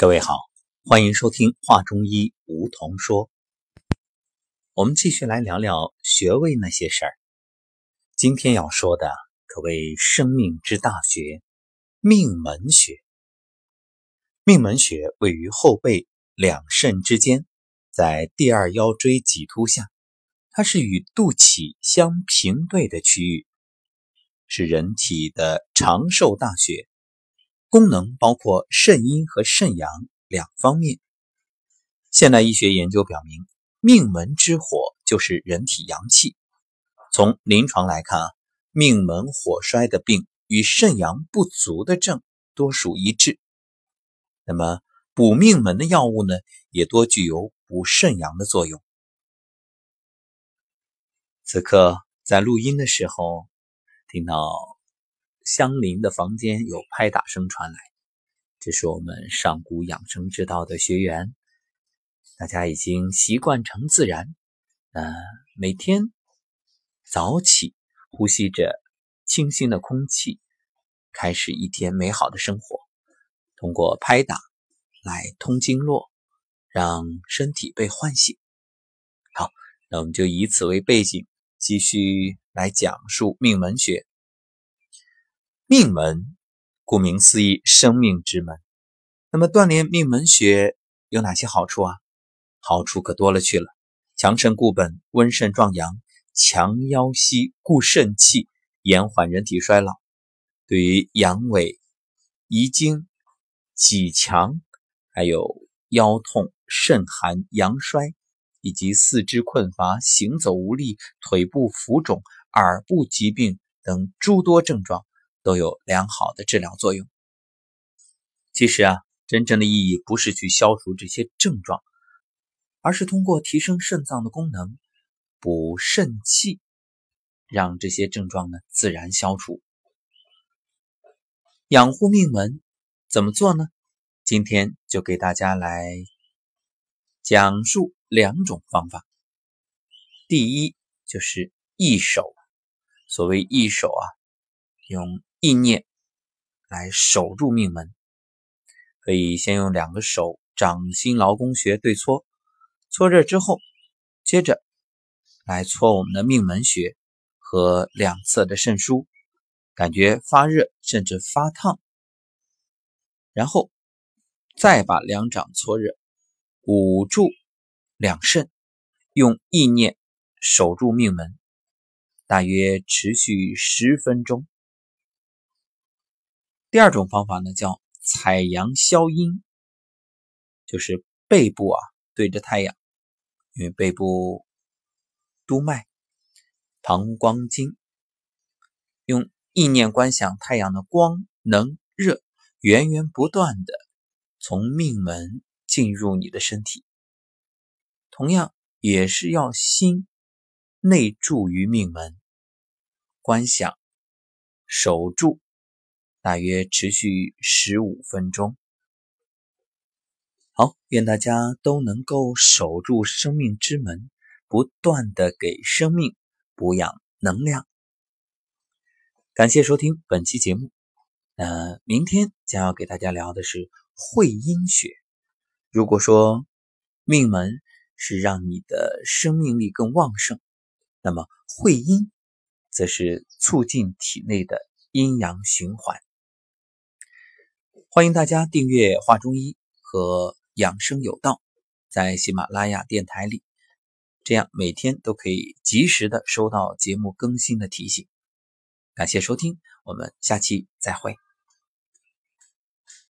各位好，欢迎收听《话中医》，梧桐说。我们继续来聊聊穴位那些事儿。今天要说的可谓生命之大学——命门穴。命门穴位于后背两肾之间，在第二腰椎棘突下，它是与肚脐相平对的区域，是人体的长寿大穴。功能包括肾阴和肾阳两方面。现代医学研究表明，命门之火就是人体阳气。从临床来看啊，命门火衰的病与肾阳不足的症多属一致。那么补命门的药物呢，也多具有补肾阳的作用。此刻在录音的时候，听到。相邻的房间有拍打声传来，这是我们上古养生之道的学员，大家已经习惯成自然。呃，每天早起，呼吸着清新的空气，开始一天美好的生活。通过拍打来通经络，让身体被唤醒。好，那我们就以此为背景，继续来讲述命门穴。命门，顾名思义，生命之门。那么锻炼命门穴有哪些好处啊？好处可多了去了。强肾固本，温肾壮阳，强腰膝，固肾气，延缓人体衰老。对于阳痿、遗精、脊强，还有腰痛、肾寒、阳衰，以及四肢困乏、行走无力、腿部浮肿、耳部疾病等诸多症状。都有良好的治疗作用。其实啊，真正的意义不是去消除这些症状，而是通过提升肾脏的功能，补肾气，让这些症状呢自然消除。养护命门怎么做呢？今天就给大家来讲述两种方法。第一就是一手，所谓一手啊，用。意念来守住命门，可以先用两个手掌心劳宫穴对搓，搓热之后，接着来搓我们的命门穴和两侧的肾腧，感觉发热甚至发烫，然后再把两掌搓热，捂住两肾，用意念守住命门，大约持续十分钟。第二种方法呢，叫采阳消阴，就是背部啊对着太阳，因为背部督脉、膀胱经，用意念观想太阳的光能热源源不断的从命门进入你的身体，同样也是要心内注于命门，观想守住。大约持续十五分钟。好，愿大家都能够守住生命之门，不断的给生命补养能量。感谢收听本期节目。呃，明天将要给大家聊的是会阴穴。如果说命门是让你的生命力更旺盛，那么会阴则是促进体内的阴阳循环。欢迎大家订阅《画中医》和《养生有道》，在喜马拉雅电台里，这样每天都可以及时的收到节目更新的提醒。感谢收听，我们下期再会。